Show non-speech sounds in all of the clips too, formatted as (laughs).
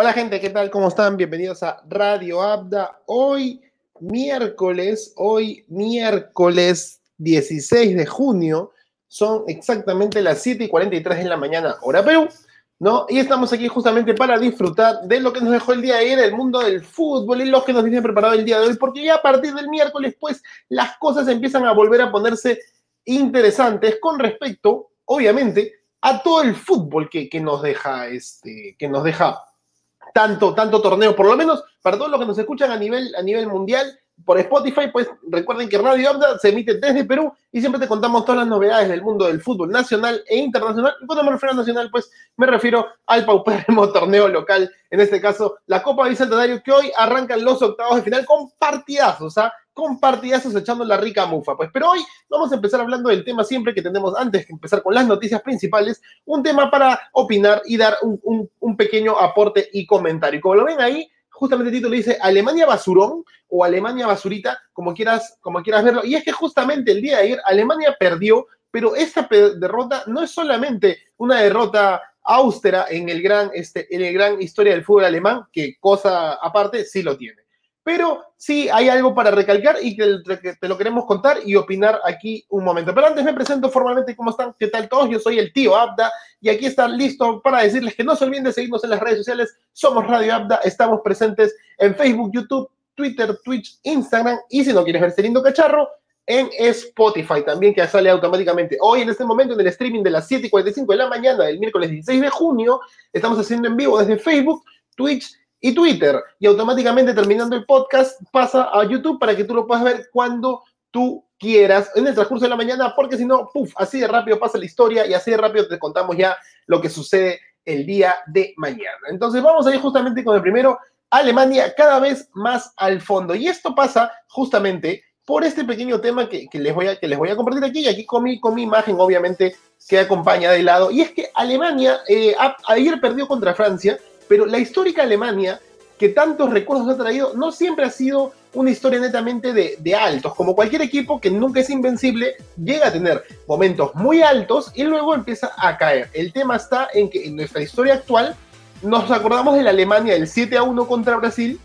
Hola gente, ¿qué tal? ¿Cómo están? Bienvenidos a Radio Abda. Hoy miércoles, hoy miércoles 16 de junio, son exactamente las 7 y 43 de la mañana, hora Perú, ¿no? Y estamos aquí justamente para disfrutar de lo que nos dejó el día de ayer, el mundo del fútbol y lo que nos viene preparado el día de hoy, porque ya a partir del miércoles, pues, las cosas empiezan a volver a ponerse interesantes con respecto, obviamente, a todo el fútbol que, que nos deja, este, que nos deja tanto, tanto torneo, por lo menos para todos los que nos escuchan a nivel, a nivel mundial, por Spotify, pues recuerden que Radio Abda se emite desde Perú y siempre te contamos todas las novedades del mundo del fútbol nacional e internacional. Y cuando me refiero a nacional, pues me refiero al paupérrimo (laughs) torneo local, en este caso la Copa Bicentenario, que hoy arrancan los octavos de final con partidazos, ¿ah? Con partidazos echando la rica mufa. Pues, pero hoy vamos a empezar hablando del tema siempre que tenemos, antes de empezar con las noticias principales, un tema para opinar y dar un, un, un pequeño aporte y comentario. Y como lo ven ahí, justamente el título dice Alemania basurón o Alemania basurita, como quieras, como quieras verlo. Y es que justamente el día de ayer Alemania perdió, pero esta derrota no es solamente una derrota austera en el gran, este, en el gran historia del fútbol alemán, que cosa aparte sí lo tiene. Pero sí hay algo para recalcar y que te lo queremos contar y opinar aquí un momento. Pero antes me presento formalmente cómo están, qué tal todos. Yo soy el tío Abda y aquí están listos para decirles que no se olviden de seguirnos en las redes sociales. Somos Radio Abda, estamos presentes en Facebook, YouTube, Twitter, Twitch, Instagram y si no quieres ver este lindo cacharro, en Spotify también, que sale automáticamente. Hoy, en este momento, en el streaming de las 7 y 45 de la mañana del miércoles 16 de junio, estamos haciendo en vivo desde Facebook, Twitch y Twitter. Y automáticamente terminando el podcast pasa a YouTube para que tú lo puedas ver cuando tú quieras en el transcurso de la mañana, porque si no, puff, así de rápido pasa la historia y así de rápido te contamos ya lo que sucede el día de mañana. Entonces vamos a ir justamente con el primero, Alemania cada vez más al fondo. Y esto pasa justamente por este pequeño tema que, les, voy a, que les voy a compartir aquí, y aquí con mi, con mi imagen obviamente que acompaña de lado. Y es que Alemania eh, ayer perdió contra Francia, pero la histórica Alemania, que tantos recuerdos ha traído, no siempre ha sido una historia netamente de, altos. Como cualquier equipo que nunca es invencible, llega a tener momentos muy altos y luego empieza a caer. El tema está en que en nuestra historia actual nos acordamos de la Alemania del 7 a 1 contra Brasil,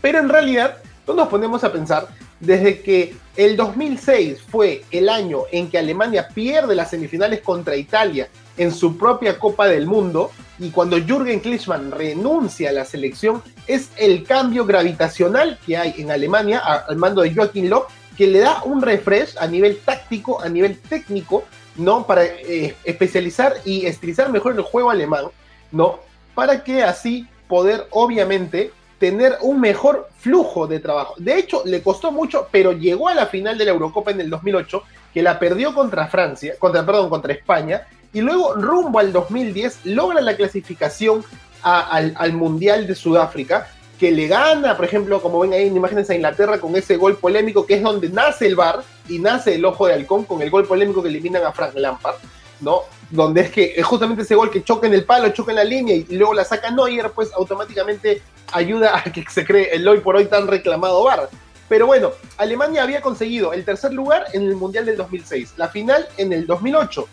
pero en realidad no nos ponemos a pensar desde que el 2006 fue el año en que Alemania pierde las semifinales contra Italia en su propia Copa del Mundo, y cuando Jürgen Klinsmann renuncia a la selección, es el cambio gravitacional que hay en Alemania al mando de Joachim Löw, que le da un refresh a nivel táctico, a nivel técnico, ¿no? Para eh, especializar y estilizar mejor el juego alemán, ¿no? Para que así poder, obviamente, tener un mejor flujo de trabajo. De hecho, le costó mucho, pero llegó a la final de la Eurocopa en el 2008, que la perdió contra Francia, contra, perdón, contra España, y luego rumbo al 2010 logra la clasificación al, Mundial de Sudáfrica, que le gana, por ejemplo, como ven ahí en imágenes a Inglaterra con ese gol polémico que es donde nace el bar y nace el ojo de halcón con el gol polémico que eliminan a Frank Lampard, ¿no? Donde es que es justamente ese gol que choca en el palo, choca en la línea y luego la saca Neuer, pues automáticamente ayuda a que se cree el hoy por hoy tan reclamado bar. Pero bueno, Alemania había conseguido el tercer lugar en el Mundial del 2006, la final en el 2008,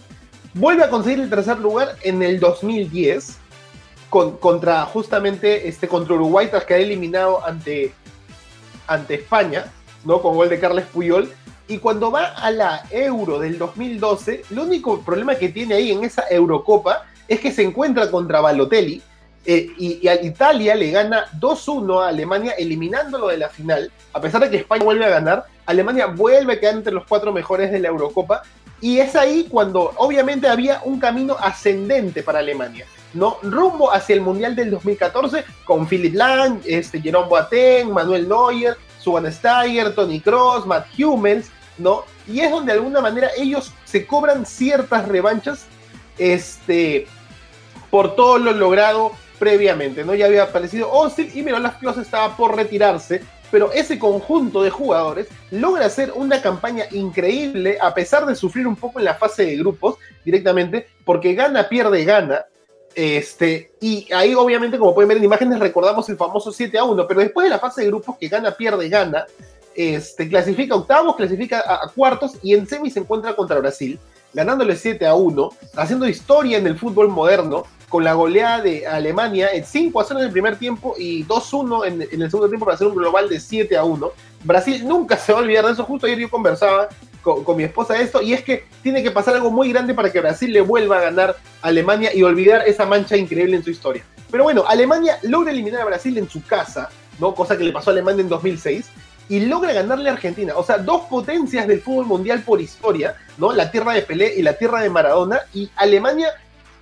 Vuelve a conseguir el tercer lugar en el 2010 contra justamente este contra Uruguay tras quedar eliminado ante, ante España, ¿no? Con gol de Carles Puyol. Y cuando va a la Euro del 2012, el único problema que tiene ahí en esa Eurocopa es que se encuentra contra Balotelli eh, y, a Italia le gana 2-1 a Alemania, eliminándolo de la final. A pesar de que España vuelve a ganar, Alemania vuelve a quedar entre los cuatro mejores de la Eurocopa y es ahí cuando obviamente había un camino ascendente para Alemania, ¿no? Rumbo hacia el Mundial del 2014 con Philip Lang, este, Jerome Boateng, Manuel Neuer, Suvan Steiger, Tony Cross, Matt Hummels, ¿no? Y es donde de alguna manera ellos se cobran ciertas revanchas este, por todo lo logrado previamente, ¿no? Ya había aparecido Austin y Miroslav Klose estaba por retirarse pero ese conjunto de jugadores logra hacer una campaña increíble a pesar de sufrir un poco en la fase de grupos directamente, porque gana, pierde, gana. Este, y ahí obviamente, como pueden ver en imágenes, recordamos el famoso 7 a 1, pero después de la fase de grupos que gana, pierde, gana, este, clasifica octavos, clasifica a, cuartos y en semis se encuentra contra Brasil, ganándole 7 a 1, haciendo historia en el fútbol moderno con la goleada de Alemania, en 5 a 0 en el primer tiempo y 2-1 en, en, el segundo tiempo para hacer un global de 7 a 1. Brasil nunca se va a olvidar de eso, justo ayer yo conversaba con, con, mi esposa de esto, y es que tiene que pasar algo muy grande para que Brasil le vuelva a ganar a Alemania y olvidar esa mancha increíble en su historia. Pero bueno, Alemania logra eliminar a Brasil en su casa, ¿no? Cosa que le pasó a Alemania en 2006 y logra ganarle a Argentina. O sea, dos potencias del fútbol mundial por historia, ¿no? La tierra de Pelé y la tierra de Maradona. Y Alemania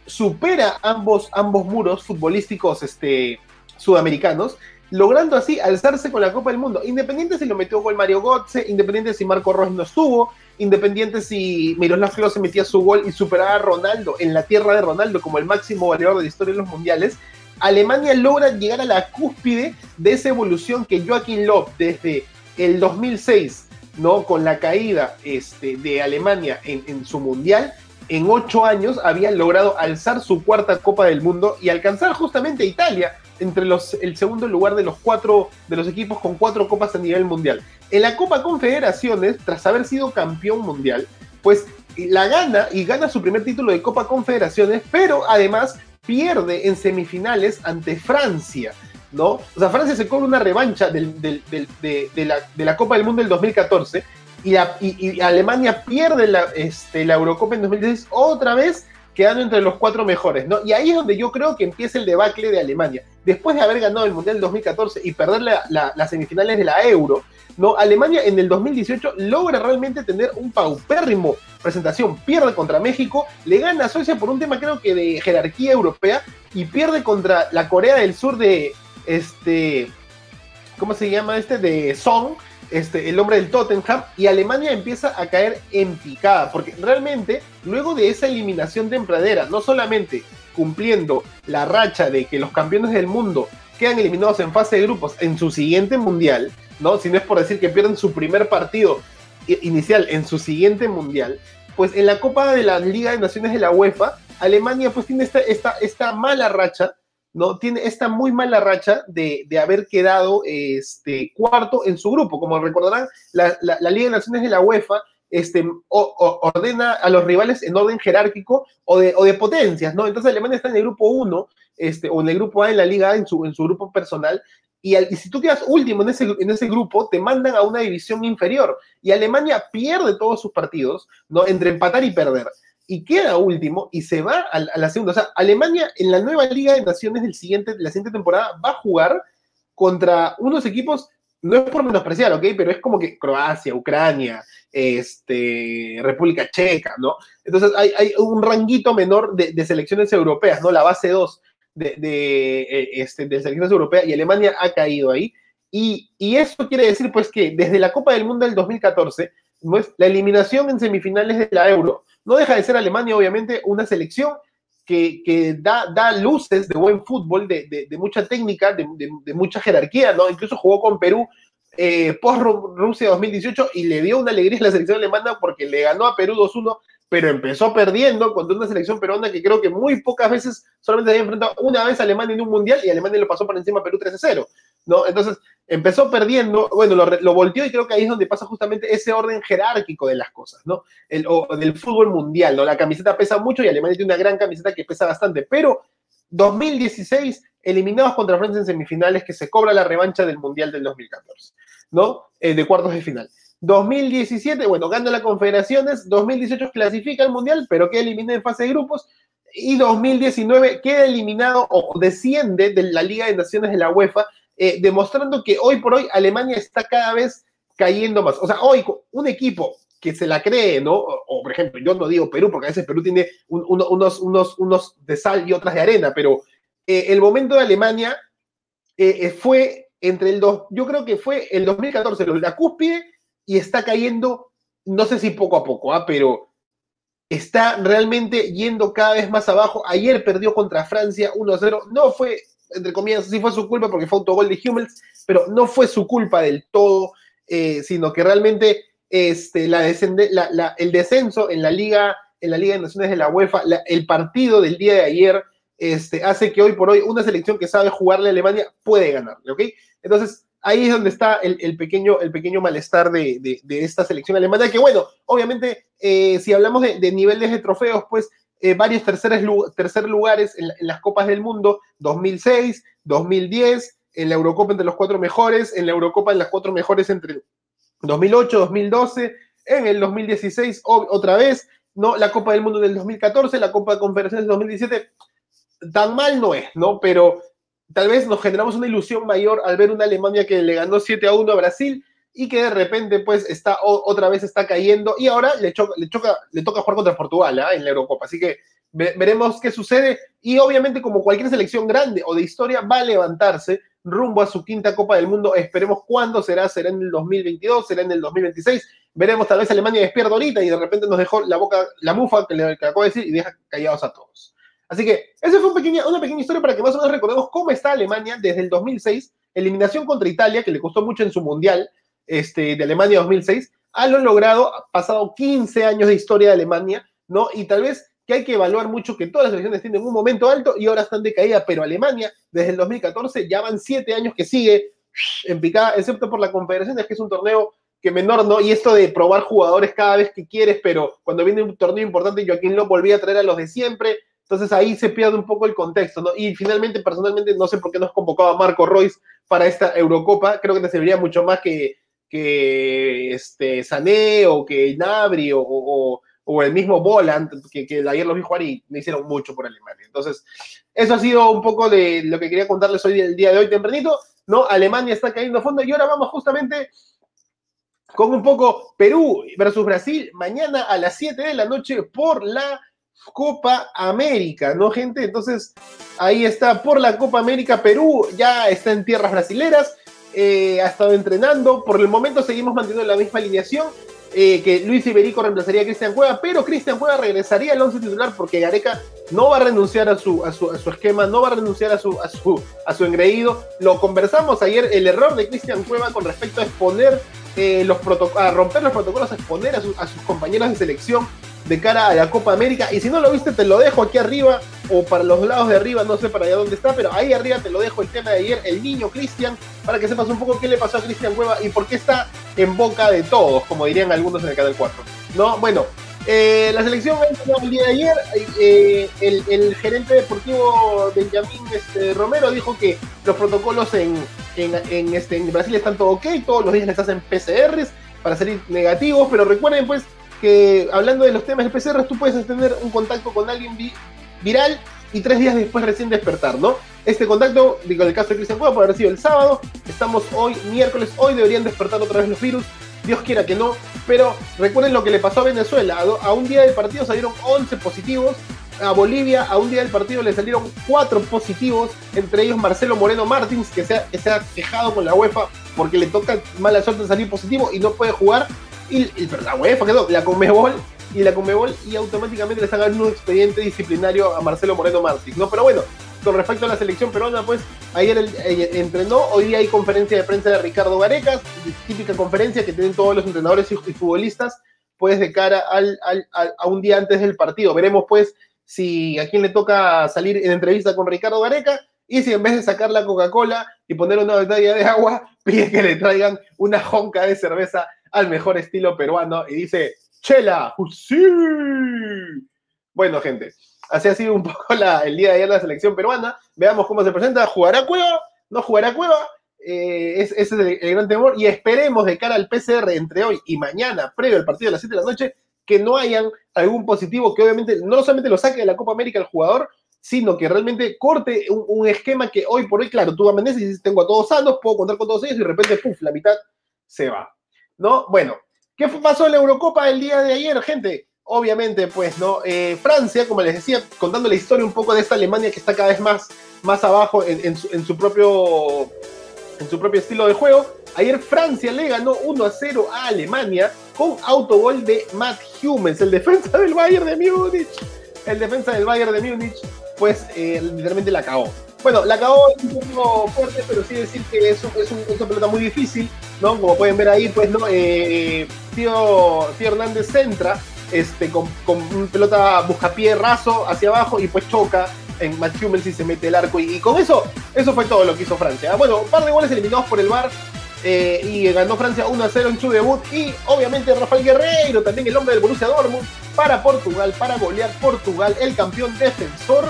supera ambos, ambos muros futbolísticos este, sudamericanos, logrando así alzarse con la Copa del Mundo. Independiente si lo metió gol Mario Götze, independiente si Marco Rojas no estuvo, independiente si Miroslav Klose metía su gol y superaba a Ronaldo en la tierra de Ronaldo como el máximo goleador de la historia de los mundiales, Alemania logra llegar a la cúspide de esa evolución que Joaquín Löw desde el 2006, ¿no? Con la caída este, de Alemania en, su mundial, en ocho años había logrado alzar su cuarta Copa del Mundo y alcanzar justamente a Italia entre los, el segundo lugar de los cuatro de los equipos con cuatro copas a nivel mundial. En la Copa Confederaciones, tras haber sido campeón mundial, pues la gana y gana su primer título de Copa Confederaciones, pero además pierde en semifinales ante Francia. ¿no? O sea, Francia se cobra una revancha de, la, Copa del Mundo del 2014 y, y, Alemania pierde la, este, la Eurocopa en 2016 otra vez quedando entre los cuatro mejores, ¿no? Y ahí es donde yo creo que empieza el debacle de Alemania. Después de haber ganado el Mundial del 2014 y perder las semifinales de la Euro, ¿no? Alemania en el 2018 logra realmente tener un paupérrimo presentación. Pierde contra México, le gana a Suecia por un tema creo que de jerarquía europea y pierde contra la Corea del Sur de este, ¿cómo se llama este? De Song, este, el hombre del Tottenham, y Alemania empieza a caer en picada, porque realmente luego de esa eliminación tempranera, no solamente cumpliendo la racha de que los campeones del mundo quedan eliminados en fase de grupos en su siguiente mundial, ¿no? Si no es por decir que pierden su primer partido inicial en su siguiente mundial, pues en la Copa de la Liga de Naciones de la UEFA, Alemania pues tiene esta, esta, esta mala racha ¿no? Tiene esta muy mala racha de, haber quedado este, cuarto en su grupo. Como recordarán, la, Liga de Naciones de la UEFA este, ordena a los rivales en orden jerárquico o de, o de potencias, ¿no? Entonces Alemania está en el grupo 1, este, o en el grupo A en la liga, en su, en su grupo personal, y, y, si tú quedas último en ese, en ese grupo, te mandan a una división inferior. Y Alemania pierde todos sus partidos, ¿no? Entre empatar y perder y queda último y se va a, la segunda. O sea, Alemania en la nueva Liga de Naciones del siguiente, de la siguiente temporada va a jugar contra unos equipos, no es por menospreciar, ¿ok? Pero es como que Croacia, Ucrania, este, República Checa, ¿no? Entonces hay, hay un ranguito menor de, selecciones europeas, ¿no? La base 2 de, de, eh, este, de selecciones europeas y Alemania ha caído ahí. Y, y eso quiere decir, pues, que desde la Copa del Mundo del 2014, la eliminación en semifinales de la Euro no deja de ser Alemania, obviamente, una selección que, da, da, luces de buen fútbol, de, mucha técnica, de, mucha jerarquía, ¿no? Incluso jugó con Perú eh, post-Rusia 2018 y le dio una alegría a la selección alemana porque le ganó a Perú 2-1, pero empezó perdiendo contra una selección peruana que creo que muy pocas veces solamente había enfrentado una vez a Alemania en un mundial y Alemania lo pasó por encima a Perú 3-0. ¿No? Entonces empezó perdiendo, bueno, lo, volteó y creo que ahí es donde pasa justamente ese orden jerárquico de las cosas, ¿no? El, o del fútbol mundial, ¿no? La camiseta pesa mucho y Alemania tiene una gran camiseta que pesa bastante, pero 2016 eliminados contra Francia en semifinales que se cobra la revancha del Mundial del 2014, ¿no? Eh, de cuartos de final. 2017, bueno, gana las confederaciones, 2018 clasifica al Mundial, pero queda eliminado en fase de grupos, y 2019 queda eliminado o desciende de la Liga de Naciones de la UEFA eh, demostrando que hoy por hoy Alemania está cada vez cayendo más. O sea, hoy un equipo que se la cree, ¿no? O, por ejemplo, yo no digo Perú, porque a veces Perú tiene unos, unos, unos de sal y otras de arena, pero eh, el momento de Alemania eh, fue entre el dos, yo creo que fue el 2014, la cúspide, y está cayendo, no sé si poco a poco, ¿ah? pero está realmente yendo cada vez más abajo. Ayer perdió contra Francia 1-0, no fue entre comillas, sí fue su culpa porque fue autogol de Hummels, pero no fue su culpa del todo, eh, sino que realmente este, la la, el descenso en la Liga en la Liga de Naciones de la UEFA, el partido del día de ayer este, hace que hoy por hoy una selección que sabe jugarle a Alemania puede ganarle, ¿ok? Entonces, ahí es donde está el, pequeño, el pequeño malestar de, esta selección alemana, que bueno, obviamente, eh, si hablamos de, niveles de trofeos, pues eh, varios terceros, tercer lugares en, las Copas del Mundo, 2006, 2010, en la Eurocopa entre los cuatro mejores, en la Eurocopa en las cuatro mejores entre 2008, 2012, en el 2016 otra vez, ¿no? La Copa del Mundo del 2014, la Copa de Confederaciones del 2017, tan mal no es, ¿no? Pero tal vez nos generamos una ilusión mayor al ver una Alemania que le ganó 7 a 1 a Brasil y que de repente pues está otra vez está cayendo y ahora le, choca, le, toca jugar contra Portugal ¿ah? en la Eurocopa. Así que veremos qué sucede y obviamente como cualquier selección grande o de historia va a levantarse rumbo a su quinta Copa del Mundo. Esperemos cuándo será, será en el 2022, será en el 2026. Veremos tal vez Alemania despierta ahorita y de repente nos dejó la boca, la mufa que le acabo de decir y deja callados a todos. Así que esa fue una pequeña historia para que más o menos recordemos cómo está Alemania desde el 2006, eliminación contra Italia, que le costó mucho en su mundial este, de Alemania 2006, a lo logrado, pasado 15 años de historia de Alemania, ¿no? Y tal vez que hay que evaluar mucho que todas las selecciones tienen un momento alto y ahora están de caída, pero Alemania desde el 2014 ya van 7 años que sigue en picada, excepto por la Confederaciones, que es un torneo que menor, ¿no? Y esto de probar jugadores cada vez que quieres, pero cuando viene un torneo importante, Joaquín lo volvía a traer a los de siempre, entonces ahí se pierde un poco el contexto, ¿no? Y finalmente, personalmente, no sé por qué nos convocaba Marco Royce para esta Eurocopa. Creo que te serviría mucho más que, que este, Sané o que Nabri o, el mismo Volant, que, que, ayer los vi jugar y me hicieron mucho por Alemania. Entonces, eso ha sido un poco de lo que quería contarles hoy el día de hoy tempranito, ¿no? Alemania está cayendo a fondo y ahora vamos justamente con un poco Perú versus Brasil mañana a las 7 de la noche por la Copa América, ¿no, gente? Entonces, ahí está, por la Copa América, Perú ya está en tierras brasileras, eh, ha estado entrenando, por el momento seguimos manteniendo la misma alineación, eh, que Luis Iberico reemplazaría a Cristian Cueva, pero Cristian Cueva regresaría al once titular porque Gareca no va a renunciar a su, a su, esquema, no va a renunciar a su, a, su, a su engreído. Lo conversamos ayer, el error de Cristian Cueva con respecto a exponer eh, los a romper los protocolos, a exponer a, sus compañeros de selección de cara a la Copa América. Y si no lo viste, te lo dejo aquí arriba o para los lados de arriba, no sé para allá dónde está, pero ahí arriba te lo dejo el tema de ayer, el niño Cristian, para que sepas un poco qué le pasó a Cristian Cueva y por qué está en boca de todos, como dirían algunos en el canal 4. No, bueno, eh, la selección el día de ayer, eh, el, gerente deportivo Benjamín este, Romero dijo que los protocolos en, en, este, en Brasil están todo ok, todos los días les hacen PCRs para salir negativos, pero recuerden pues que hablando de los temas de PCR, tú puedes tener un contacto con alguien viral y tres días después recién despertar, ¿no? Este contacto, digo, en el caso de Cristian Cueva, puede haber sido el sábado, estamos hoy, miércoles, hoy deberían despertar otra vez los virus, Dios quiera que no, pero recuerden lo que le pasó a Venezuela, a, un día del partido salieron 11 positivos, a Bolivia a un día del partido le salieron 4 positivos, entre ellos Marcelo Moreno Martins, que se ha, que quejado con la UEFA porque le toca mala suerte salir positivo y no puede jugar, y, pero la UEFA quedó, la Conmebol y la Conmebol y automáticamente le están dando un expediente disciplinario a Marcelo Moreno Martins, ¿no? Pero bueno, con respecto a la selección peruana, pues ayer eh, entrenó, hoy día hay conferencia de prensa de Ricardo Garecas, típica conferencia que tienen todos los entrenadores y, futbolistas, pues de cara al, a un día antes del partido. Veremos pues si a quién le toca salir en entrevista con Ricardo Gareca y si en vez de sacar la Coca-Cola y poner una botella de agua, (laughs) pide que le traigan una jonca de cerveza al mejor estilo peruano y dice, Chela, sí. Bueno, gente, así ha sido un (laughs) poco el día de ayer la selección peruana. Veamos cómo se presenta. ¿Jugará Cueva? ¿No jugará Cueva? Eh, ese es el, gran temor y esperemos de cara al PCR entre hoy y mañana, previo al partido de las 7 de la noche, que no hayan algún positivo que obviamente no solamente lo saque de la Copa América el jugador, sino que realmente corte un, esquema que hoy por hoy, claro, tú amaneces y dices, tengo a todos sanos, puedo contar con todos ellos y de repente, puf, la mitad se va. ¿no? Bueno, ¿qué pasó en la Eurocopa el día de ayer, gente? Obviamente, pues, ¿no? Eh, Francia, como les decía, contando la historia un poco de esta Alemania que está cada vez más, más abajo en, su, propio, en su propio estilo de juego. Ayer Francia le ganó 1 a 0 a Alemania con autogol de Matt Hummels, el defensa del Bayern de Múnich. El defensa del Bayern de Múnich, pues, eh, literalmente la acabó. Bueno, la acabó un poco fuerte, pero sí decir que es, es, un, una pelota muy difícil, ¿no? Como pueden ver ahí, pues, ¿no? Eh, tío, Hernández centra este, con, con pelota buscapié raso hacia abajo y pues choca en Matt Hummels y se mete el arco. Y, con eso, eso fue todo lo que hizo Francia. Bueno, un par de goles eliminados por el VAR. Eh, y ganó Francia 1 a 0 en su debut. Y obviamente Rafael Guerreiro, también el hombre del Borussia Dortmund, para Portugal, para golear Portugal, el campeón defensor,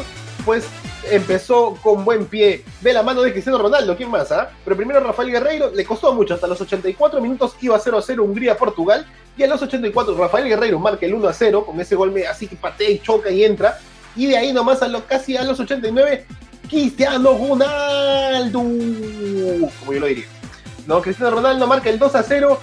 pues empezó con buen pie de la mano de Cristiano Ronaldo, ¿quién más? Ah? Pero primero Rafael Guerreiro, le costó mucho, hasta los 84 minutos iba 0 a 0 Hungría-Portugal, y a los 84 Rafael Guerreiro marca el 1 a 0, con ese gol así que patea y choca y entra, y de ahí nomás a los, casi a los 89, Cristiano Ronaldo, como yo lo diría. No, Cristiano Ronaldo marca el 2 a 0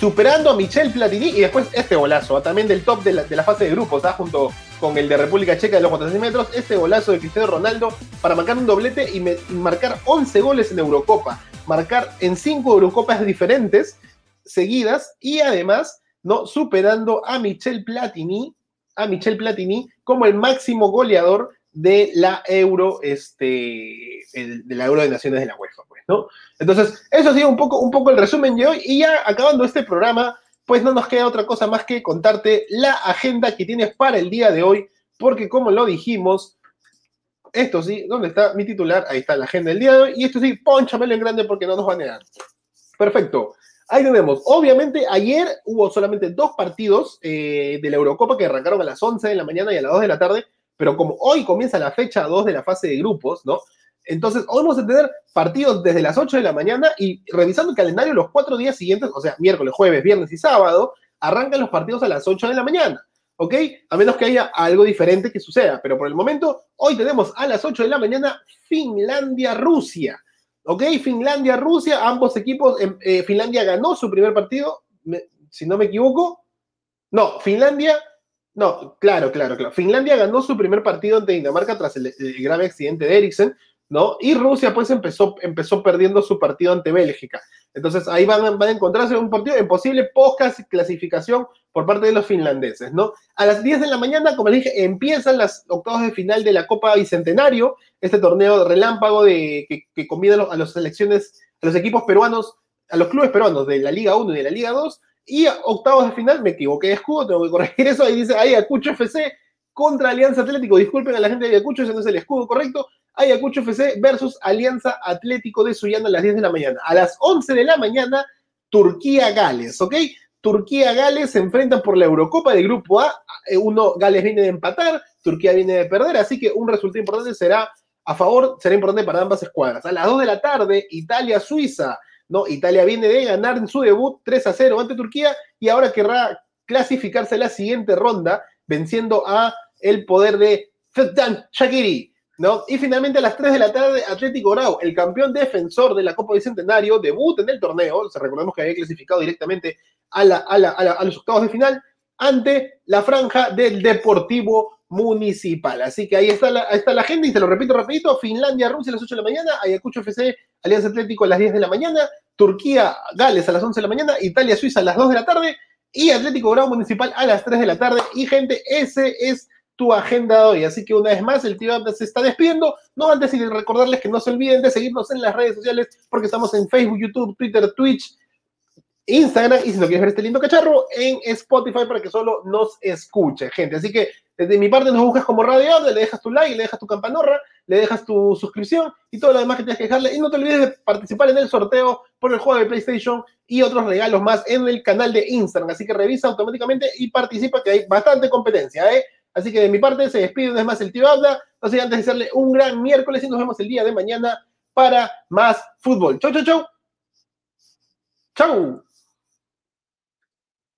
superando a Michel Platini y después este golazo, ¿ah? también del top de la, fase de grupos, ¿ah? junto con el de República Checa de los 400 metros, este golazo de Cristiano Ronaldo para marcar un doblete y, marcar 11 goles en Eurocopa, marcar en 5 Eurocopas diferentes seguidas y además no superando a Michel Platini, a Michel Platini como el máximo goleador de la Euro, este, de la Euro de Naciones de la UEFA, pues, ¿no? Entonces, eso ha sido un poco, un poco el resumen de hoy. Y ya acabando este programa, pues no nos queda otra cosa más que contarte la agenda que tienes para el día de hoy, porque como lo dijimos, esto sí, ¿dónde está mi titular? Ahí está la agenda del día de hoy. Y esto sí, ponchamelo en grande porque no nos va a negar. Perfecto. Ahí tenemos. Obviamente, ayer hubo solamente dos partidos eh, de la Eurocopa que arrancaron a las 11 de la mañana y a las 2 de la tarde, pero como hoy comienza la fecha 2 de la fase de grupos, ¿no? Entonces, hoy vamos a tener partidos desde las 8 de la mañana y revisando el calendario los cuatro días siguientes, o sea, miércoles, jueves, viernes y sábado, arrancan los partidos a las 8 de la mañana. ¿Ok? A menos que haya algo diferente que suceda. Pero por el momento, hoy tenemos a las 8 de la mañana Finlandia-Rusia. ¿Ok? Finlandia-Rusia, ambos equipos. Em, eh, Finlandia ganó su primer partido, si no me equivoco. No, Finlandia. No, claro, claro, claro. Finlandia ganó su primer partido ante Dinamarca tras el, el grave accidente de Eriksen. ¿no? Y Rusia pues empezó, empezó perdiendo su partido ante Bélgica. Entonces ahí van, van a encontrarse un partido en posible poca clasificación por parte de los finlandeses, ¿no? A las 10 de la mañana, como les dije, empiezan las octavos de final de la Copa Bicentenario, este torneo relámpago de, que, que combina a las selecciones, a los equipos peruanos, a los clubes peruanos de la Liga 1 y de la Liga 2, y octavos de final, me equivoqué de escudo, tengo que corregir eso, ahí dice, ahí Acucho FC contra Alianza Atlético, disculpen a la gente de Ayacucho, ese no es el escudo correcto, Ayacucho FC versus Alianza Atlético de Sullana a las 10 de la mañana. A las 11 de la mañana, Turquía-Gales, ¿ok? Turquía-Gales se enfrentan por la Eurocopa de Grupo A. Eh, uno, Gales viene de empatar, Turquía viene de perder, así que un resultado importante será a favor, será importante para ambas escuadras. A las 2 de la tarde, Italia-Suiza, ¿no? Italia viene de ganar en su debut 3 a 0 ante Turquía y ahora querrá clasificarse a la siguiente ronda, venciendo a el poder de Fedan Shakiri. ¿no? Y finalmente a las 3 de la tarde, Atlético Grau, el campeón defensor de la Copa Bicentenario, debut en el torneo, o recordemos que había clasificado directamente a, la, a, los octavos de final, ante la franja del Deportivo Municipal. Así que ahí está la, está la agenda y te lo repito rapidito, Finlandia, Rusia a las 8 de la mañana, Ayacucho FC, Alianza Atlético a las 10 de la mañana, Turquía, Gales a las 11 de la mañana, Italia, Suiza a las 2 de la tarde y Atlético Grau Municipal a las 3 de la tarde. Y gente, ese es tu agenda de hoy. Así que una vez más, el tío se está despidiendo. No antes de recordarles que no se olviden de seguirnos en las redes sociales, porque estamos en Facebook, YouTube, Twitter, Twitch, Instagram, y si no quieres ver este lindo cacharro, en Spotify para que solo nos escuche, gente. Así que desde mi parte nos buscas como Radio le dejas tu like, le dejas tu campanorra, le dejas tu suscripción y todo lo demás que tienes que dejarle. Y no te olvides de participar en el sorteo por el juego de PlayStation y otros regalos más en el canal de Instagram. Así que revisa automáticamente y participa, que hay bastante competencia, ¿eh? Así que de mi parte se despide una más el tío Habla. No sé, antes de hacerle un gran miércoles y nos vemos el día de mañana para más fútbol. Chau, chau, chau. Chau.